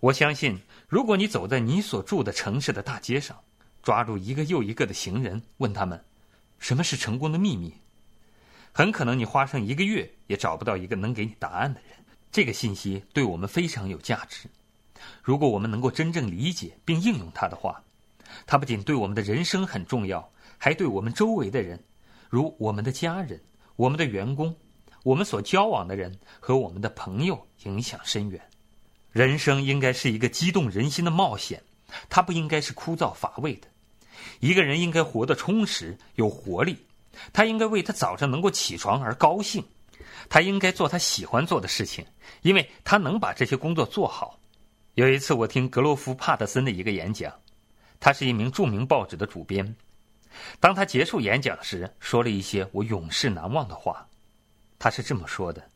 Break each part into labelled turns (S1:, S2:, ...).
S1: 我相信，如果你走在你所住的城市的大街上，抓住一个又一个的行人，问他们什么是成功的秘密，很可能你花上一个月也找不到一个能给你答案的人。这个信息对我们非常有价值。如果我们能够真正理解并应用它的话，它不仅对我们的人生很重要，还对我们周围的人，如我们的家人、我们的员工、我们所交往的人和我们的朋友影响深远。人生应该是一个激动人心的冒险，它不应该是枯燥乏味的。一个人应该活得充实、有活力，他应该为他早上能够起床而高兴，他应该做他喜欢做的事情，因为他能把这些工作做好。有一次，我听格罗夫·帕特森的一个演讲，他是一名著名报纸的主编。当他结束演讲时，说了一些我永世难忘的话。他是这么说的：“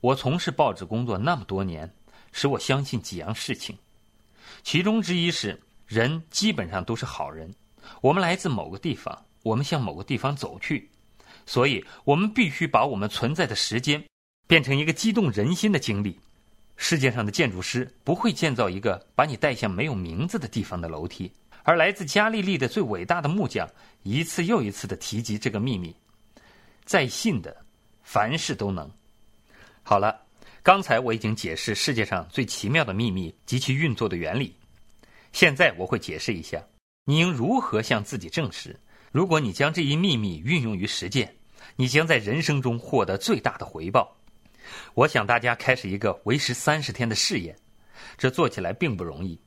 S1: 我从事报纸工作那么多年。”使我相信几样事情，其中之一是人基本上都是好人。我们来自某个地方，我们向某个地方走去，所以我们必须把我们存在的时间变成一个激动人心的经历。世界上的建筑师不会建造一个把你带向没有名字的地方的楼梯，而来自加利利的最伟大的木匠一次又一次的提及这个秘密。在信的，凡事都能。好了。刚才我已经解释世界上最奇妙的秘密及其运作的原理，现在我会解释一下，你应如何向自己证实。如果你将这一秘密运用于实践，你将在人生中获得最大的回报。我想大家开始一个为时三十天的试验，这做起来并不容易，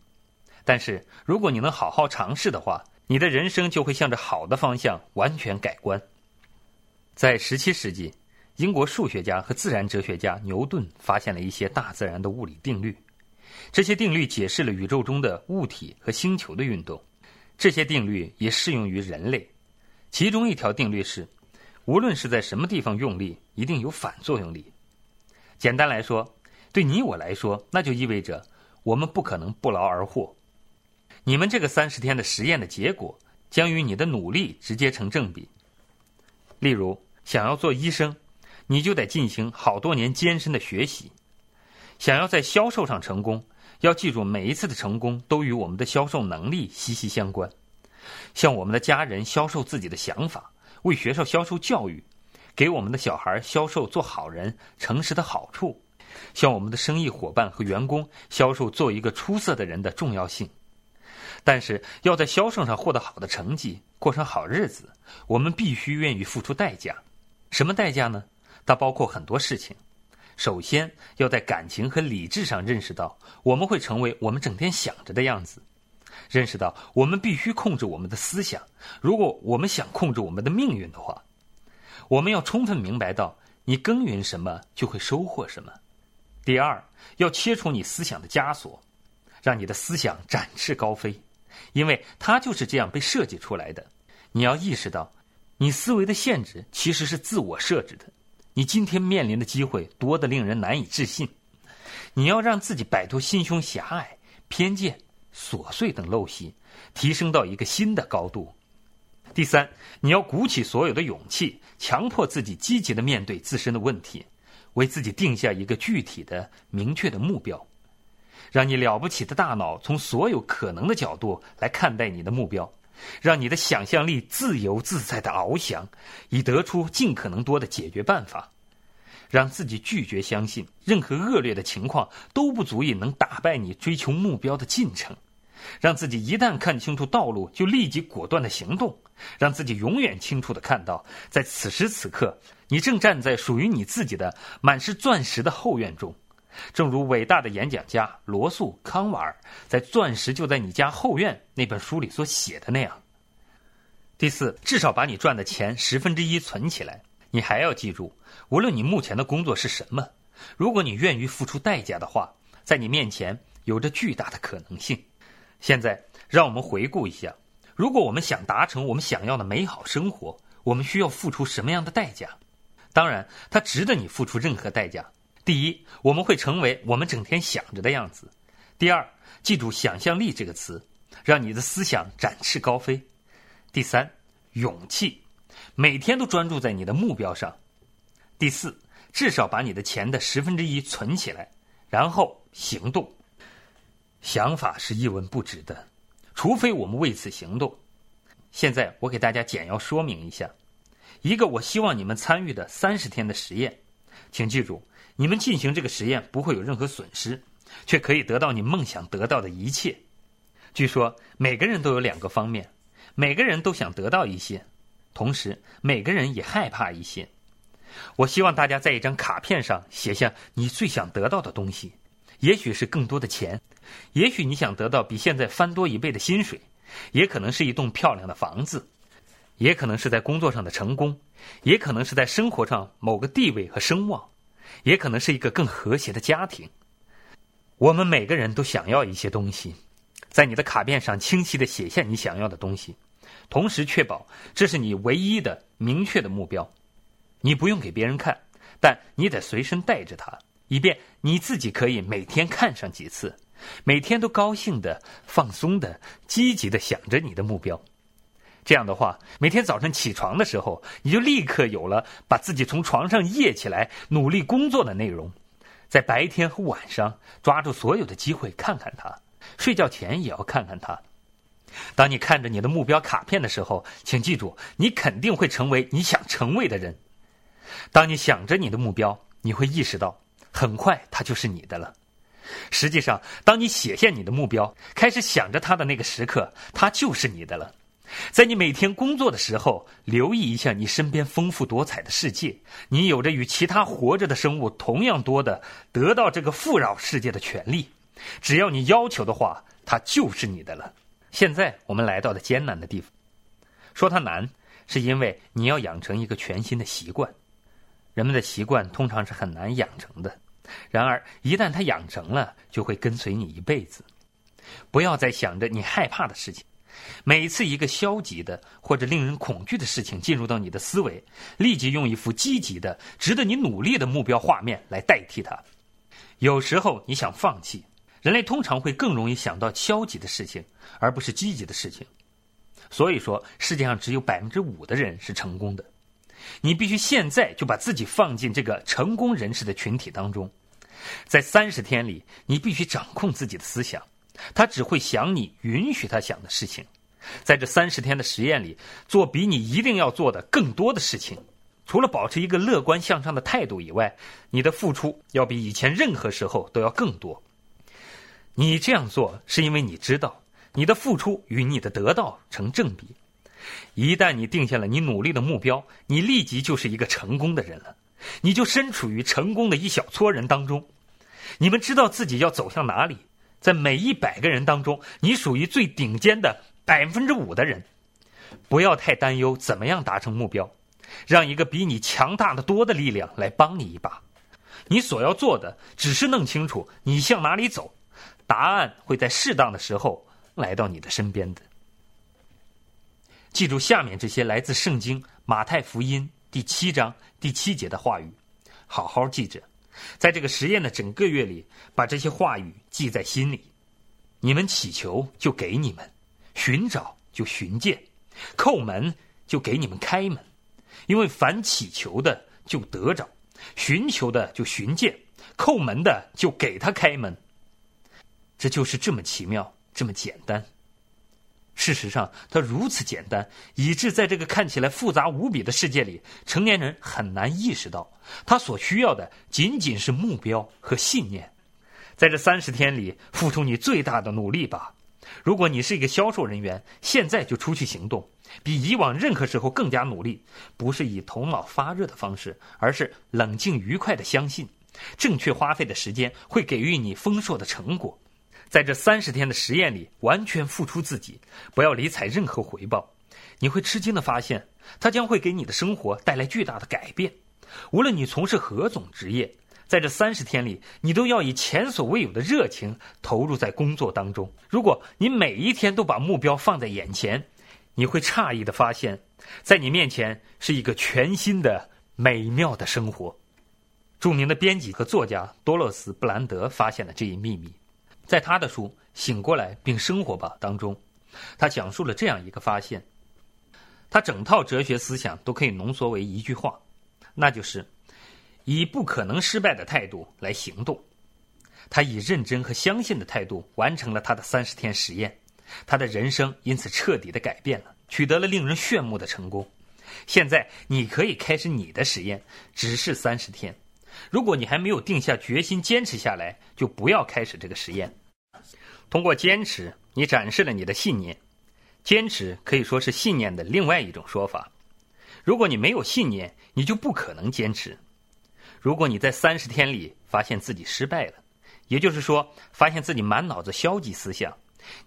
S1: 但是如果你能好好尝试的话，你的人生就会向着好的方向完全改观。在十七世纪。英国数学家和自然哲学家牛顿发现了一些大自然的物理定律，这些定律解释了宇宙中的物体和星球的运动。这些定律也适用于人类。其中一条定律是，无论是在什么地方用力，一定有反作用力。简单来说，对你我来说，那就意味着我们不可能不劳而获。你们这个三十天的实验的结果将与你的努力直接成正比。例如，想要做医生。你就得进行好多年艰深的学习。想要在销售上成功，要记住每一次的成功都与我们的销售能力息息相关。向我们的家人销售自己的想法，为学校销售教育，给我们的小孩销售做好人、诚实的好处，向我们的生意伙伴和员工销售做一个出色的人的重要性。但是，要在销售上获得好的成绩，过上好日子，我们必须愿意付出代价。什么代价呢？它包括很多事情。首先，要在感情和理智上认识到，我们会成为我们整天想着的样子；认识到我们必须控制我们的思想。如果我们想控制我们的命运的话，我们要充分明白到，你耕耘什么就会收获什么。第二，要切除你思想的枷锁，让你的思想展翅高飞，因为它就是这样被设计出来的。你要意识到，你思维的限制其实是自我设置的。你今天面临的机会多得令人难以置信，你要让自己摆脱心胸狭隘、偏见、琐碎等陋习，提升到一个新的高度。第三，你要鼓起所有的勇气，强迫自己积极的面对自身的问题，为自己定下一个具体的、明确的目标，让你了不起的大脑从所有可能的角度来看待你的目标。让你的想象力自由自在的翱翔，以得出尽可能多的解决办法。让自己拒绝相信任何恶劣的情况都不足以能打败你追求目标的进程。让自己一旦看清楚道路就立即果断的行动。让自己永远清楚的看到，在此时此刻，你正站在属于你自己的满是钻石的后院中。正如伟大的演讲家罗素·康瓦尔在《钻石就在你家后院》那本书里所写的那样。第四，至少把你赚的钱十分之一存起来。你还要记住，无论你目前的工作是什么，如果你愿意付出代价的话，在你面前有着巨大的可能性。现在，让我们回顾一下：如果我们想达成我们想要的美好生活，我们需要付出什么样的代价？当然，它值得你付出任何代价。第一，我们会成为我们整天想着的样子。第二，记住“想象力”这个词，让你的思想展翅高飞。第三，勇气，每天都专注在你的目标上。第四，至少把你的钱的十分之一存起来，然后行动。想法是一文不值的，除非我们为此行动。现在我给大家简要说明一下，一个我希望你们参与的三十天的实验。请记住，你们进行这个实验不会有任何损失，却可以得到你梦想得到的一切。据说每个人都有两个方面，每个人都想得到一些，同时每个人也害怕一些。我希望大家在一张卡片上写下你最想得到的东西，也许是更多的钱，也许你想得到比现在翻多一倍的薪水，也可能是一栋漂亮的房子，也可能是在工作上的成功，也可能是在生活上某个地位和声望，也可能是一个更和谐的家庭。我们每个人都想要一些东西，在你的卡片上清晰的写下你想要的东西，同时确保这是你唯一的明确的目标。你不用给别人看，但你得随身带着它，以便你自己可以每天看上几次，每天都高兴的、放松的、积极的想着你的目标。这样的话，每天早晨起床的时候，你就立刻有了把自己从床上掖起来、努力工作的内容。在白天和晚上，抓住所有的机会看看它；睡觉前也要看看它。当你看着你的目标卡片的时候，请记住，你肯定会成为你想成为的人。当你想着你的目标，你会意识到，很快它就是你的了。实际上，当你写下你的目标，开始想着它的那个时刻，它就是你的了。在你每天工作的时候，留意一下你身边丰富多彩的世界。你有着与其他活着的生物同样多的得到这个富饶世界的权利。只要你要求的话，它就是你的了。现在我们来到了艰难的地方。说它难，是因为你要养成一个全新的习惯。人们的习惯通常是很难养成的，然而一旦它养成了，就会跟随你一辈子。不要再想着你害怕的事情。每次一个消极的或者令人恐惧的事情进入到你的思维，立即用一幅积极的、值得你努力的目标画面来代替它。有时候你想放弃，人类通常会更容易想到消极的事情，而不是积极的事情。所以说，世界上只有百分之五的人是成功的。你必须现在就把自己放进这个成功人士的群体当中，在三十天里，你必须掌控自己的思想，他只会想你允许他想的事情。在这三十天的实验里，做比你一定要做的更多的事情。除了保持一个乐观向上的态度以外，你的付出要比以前任何时候都要更多。你这样做是因为你知道，你的付出与你的得到成正比。一旦你定下了你努力的目标，你立即就是一个成功的人了。你就身处于成功的一小撮人当中。你们知道自己要走向哪里，在每一百个人当中，你属于最顶尖的百分之五的人。不要太担忧怎么样达成目标，让一个比你强大的多的力量来帮你一把。你所要做的只是弄清楚你向哪里走，答案会在适当的时候来到你的身边的。记住下面这些来自圣经马太福音第七章第七节的话语，好好记着，在这个实验的整个月里，把这些话语记在心里。你们祈求就给你们，寻找就寻见，叩门就给你们开门，因为凡祈求的就得着，寻求的就寻见，叩门的就给他开门。这就是这么奇妙，这么简单。事实上，它如此简单，以致在这个看起来复杂无比的世界里，成年人很难意识到，他所需要的仅仅是目标和信念。在这三十天里，付出你最大的努力吧。如果你是一个销售人员，现在就出去行动，比以往任何时候更加努力。不是以头脑发热的方式，而是冷静愉快的相信，正确花费的时间会给予你丰硕的成果。在这三十天的实验里，完全付出自己，不要理睬任何回报。你会吃惊的发现，它将会给你的生活带来巨大的改变。无论你从事何种职业，在这三十天里，你都要以前所未有的热情投入在工作当中。如果你每一天都把目标放在眼前，你会诧异的发现，在你面前是一个全新的美妙的生活。著名的编辑和作家多洛斯·布兰德发现了这一秘密。在他的书《醒过来并生活吧》当中，他讲述了这样一个发现：他整套哲学思想都可以浓缩为一句话，那就是以不可能失败的态度来行动。他以认真和相信的态度完成了他的三十天实验，他的人生因此彻底的改变了，取得了令人炫目的成功。现在你可以开始你的实验，只是三十天。如果你还没有定下决心坚持下来，就不要开始这个实验。通过坚持，你展示了你的信念。坚持可以说是信念的另外一种说法。如果你没有信念，你就不可能坚持。如果你在三十天里发现自己失败了，也就是说发现自己满脑子消极思想，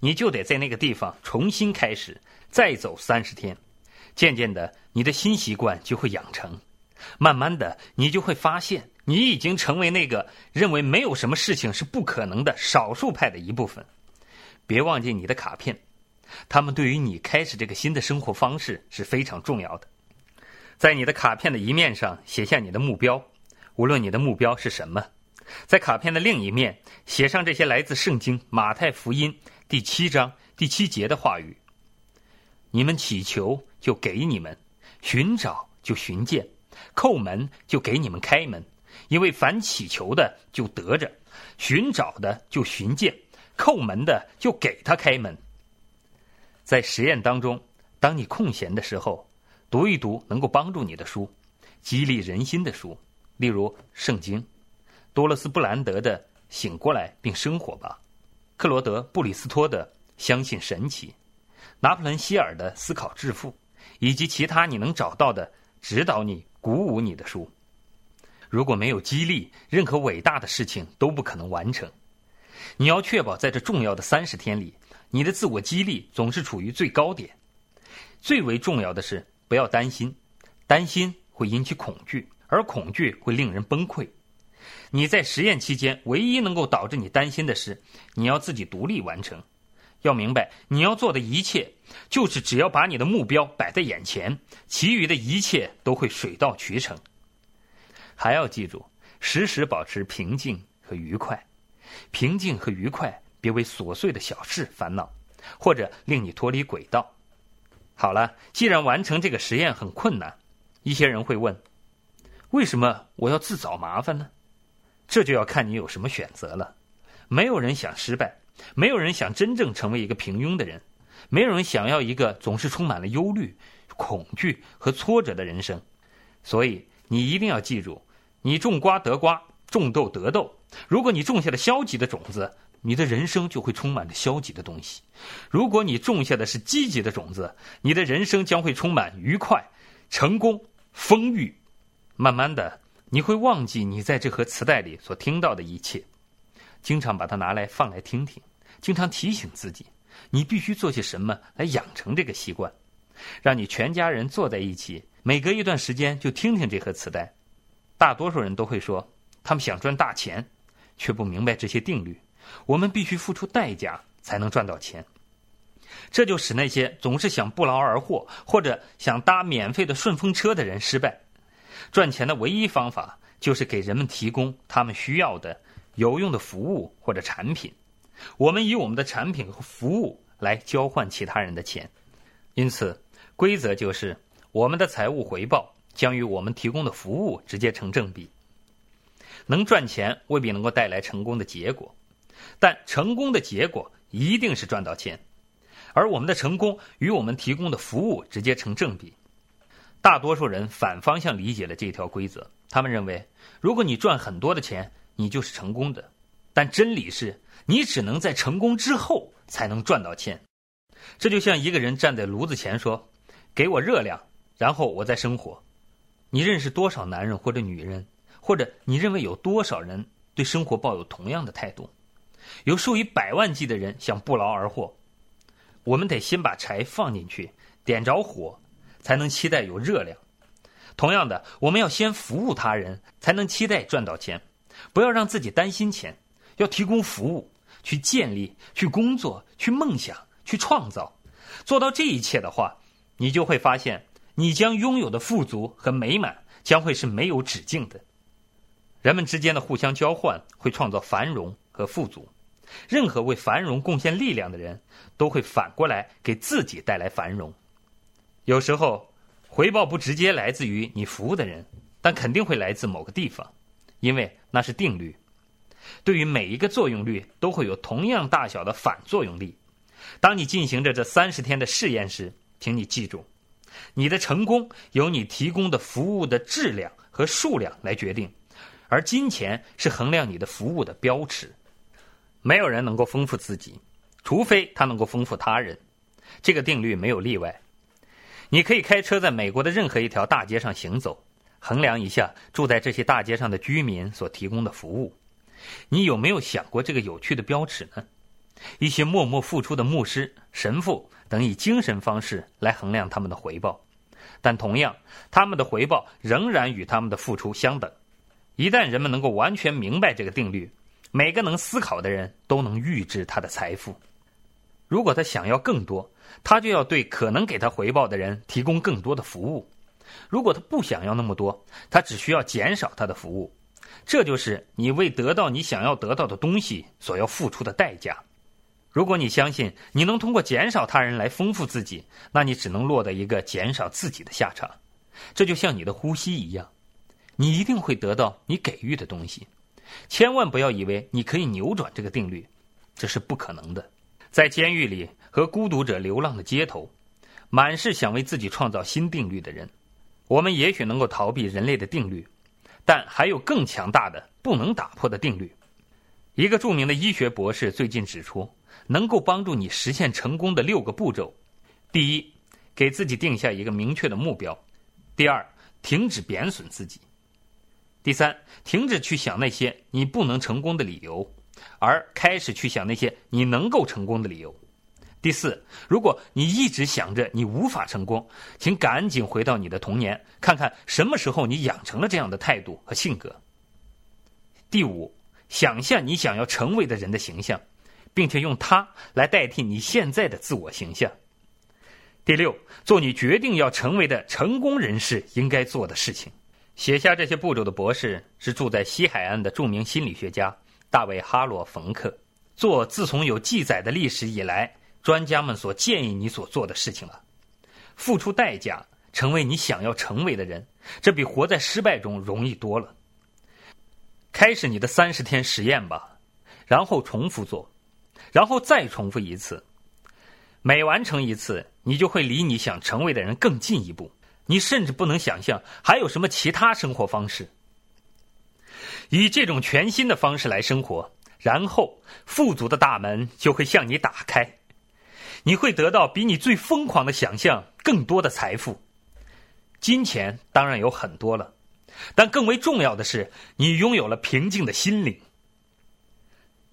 S1: 你就得在那个地方重新开始，再走三十天。渐渐的，你的新习惯就会养成。慢慢的，你就会发现，你已经成为那个认为没有什么事情是不可能的少数派的一部分。别忘记你的卡片，他们对于你开始这个新的生活方式是非常重要的。在你的卡片的一面上写下你的目标。无论你的目标是什么，在卡片的另一面写上这些来自圣经马太福音第七章第七节的话语：“你们祈求，就给你们；寻找，就寻见；叩门，就给你们开门。因为凡祈求的，就得着；寻找的，就寻见；叩门的，就给他开门。”在实验当中，当你空闲的时候，读一读能够帮助你的书，激励人心的书。例如《圣经》，多勒斯布兰德的《醒过来并生活吧》，克罗德布里斯托的《相信神奇》，拿破仑希尔的《思考致富》，以及其他你能找到的指导你、鼓舞你的书。如果没有激励，任何伟大的事情都不可能完成。你要确保在这重要的三十天里，你的自我激励总是处于最高点。最为重要的是，不要担心，担心会引起恐惧。而恐惧会令人崩溃。你在实验期间，唯一能够导致你担心的是，你要自己独立完成。要明白，你要做的一切，就是只要把你的目标摆在眼前，其余的一切都会水到渠成。还要记住，时时保持平静和愉快。平静和愉快，别为琐碎的小事烦恼，或者令你脱离轨道。好了，既然完成这个实验很困难，一些人会问。为什么我要自找麻烦呢？这就要看你有什么选择了。没有人想失败，没有人想真正成为一个平庸的人，没有人想要一个总是充满了忧虑、恐惧和挫折的人生。所以你一定要记住：你种瓜得瓜，种豆得豆。如果你种下了消极的种子，你的人生就会充满着消极的东西；如果你种下的是积极的种子，你的人生将会充满愉快、成功、丰裕。慢慢的，你会忘记你在这盒磁带里所听到的一切，经常把它拿来放来听听，经常提醒自己，你必须做些什么来养成这个习惯，让你全家人坐在一起，每隔一段时间就听听这盒磁带。大多数人都会说，他们想赚大钱，却不明白这些定律。我们必须付出代价才能赚到钱，这就使那些总是想不劳而获或者想搭免费的顺风车的人失败。赚钱的唯一方法就是给人们提供他们需要的有用的服务或者产品，我们以我们的产品和服务来交换其他人的钱，因此规则就是我们的财务回报将与我们提供的服务直接成正比。能赚钱未必能够带来成功的结果，但成功的结果一定是赚到钱，而我们的成功与我们提供的服务直接成正比。大多数人反方向理解了这条规则，他们认为，如果你赚很多的钱，你就是成功的。但真理是，你只能在成功之后才能赚到钱。这就像一个人站在炉子前说：“给我热量，然后我再生火。”你认识多少男人或者女人，或者你认为有多少人对生活抱有同样的态度？有数以百万计的人想不劳而获。我们得先把柴放进去，点着火。才能期待有热量。同样的，我们要先服务他人，才能期待赚到钱。不要让自己担心钱，要提供服务，去建立，去工作，去梦想，去创造。做到这一切的话，你就会发现，你将拥有的富足和美满将会是没有止境的。人们之间的互相交换会创造繁荣和富足。任何为繁荣贡献力量的人，都会反过来给自己带来繁荣。有时候，回报不直接来自于你服务的人，但肯定会来自某个地方，因为那是定律。对于每一个作用率都会有同样大小的反作用力。当你进行着这三十天的试验时，请你记住，你的成功由你提供的服务的质量和数量来决定，而金钱是衡量你的服务的标尺。没有人能够丰富自己，除非他能够丰富他人。这个定律没有例外。你可以开车在美国的任何一条大街上行走，衡量一下住在这些大街上的居民所提供的服务。你有没有想过这个有趣的标尺呢？一些默默付出的牧师、神父等以精神方式来衡量他们的回报，但同样，他们的回报仍然与他们的付出相等。一旦人们能够完全明白这个定律，每个能思考的人都能预知他的财富。如果他想要更多，他就要对可能给他回报的人提供更多的服务；如果他不想要那么多，他只需要减少他的服务。这就是你为得到你想要得到的东西所要付出的代价。如果你相信你能通过减少他人来丰富自己，那你只能落得一个减少自己的下场。这就像你的呼吸一样，你一定会得到你给予的东西。千万不要以为你可以扭转这个定律，这是不可能的。在监狱里和孤独者流浪的街头，满是想为自己创造新定律的人。我们也许能够逃避人类的定律，但还有更强大的、不能打破的定律。一个著名的医学博士最近指出。能够帮助你实现成功的六个步骤：第一，给自己定下一个明确的目标；第二，停止贬损自己；第三，停止去想那些你不能成功的理由，而开始去想那些你能够成功的理由；第四，如果你一直想着你无法成功，请赶紧回到你的童年，看看什么时候你养成了这样的态度和性格；第五，想象你想要成为的人的形象。并且用它来代替你现在的自我形象。第六，做你决定要成为的成功人士应该做的事情。写下这些步骤的博士是住在西海岸的著名心理学家大卫·哈罗·冯克。做自从有记载的历史以来，专家们所建议你所做的事情了。付出代价，成为你想要成为的人，这比活在失败中容易多了。开始你的三十天实验吧，然后重复做。然后再重复一次，每完成一次，你就会离你想成为的人更进一步。你甚至不能想象还有什么其他生活方式。以这种全新的方式来生活，然后富足的大门就会向你打开，你会得到比你最疯狂的想象更多的财富。金钱当然有很多了，但更为重要的是，你拥有了平静的心灵。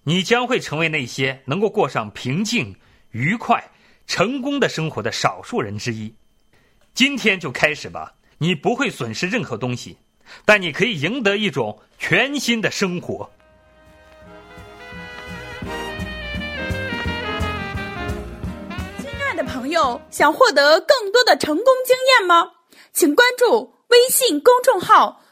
S1: 你将会成为那些能够过上平静、愉快、成功的生活的少数人之一。今天就开始吧，你不会损失任何东西，但你可以赢得一种全新的生活。
S2: 亲爱的朋友，想获得更多的成功经验吗？请关注微信公众号。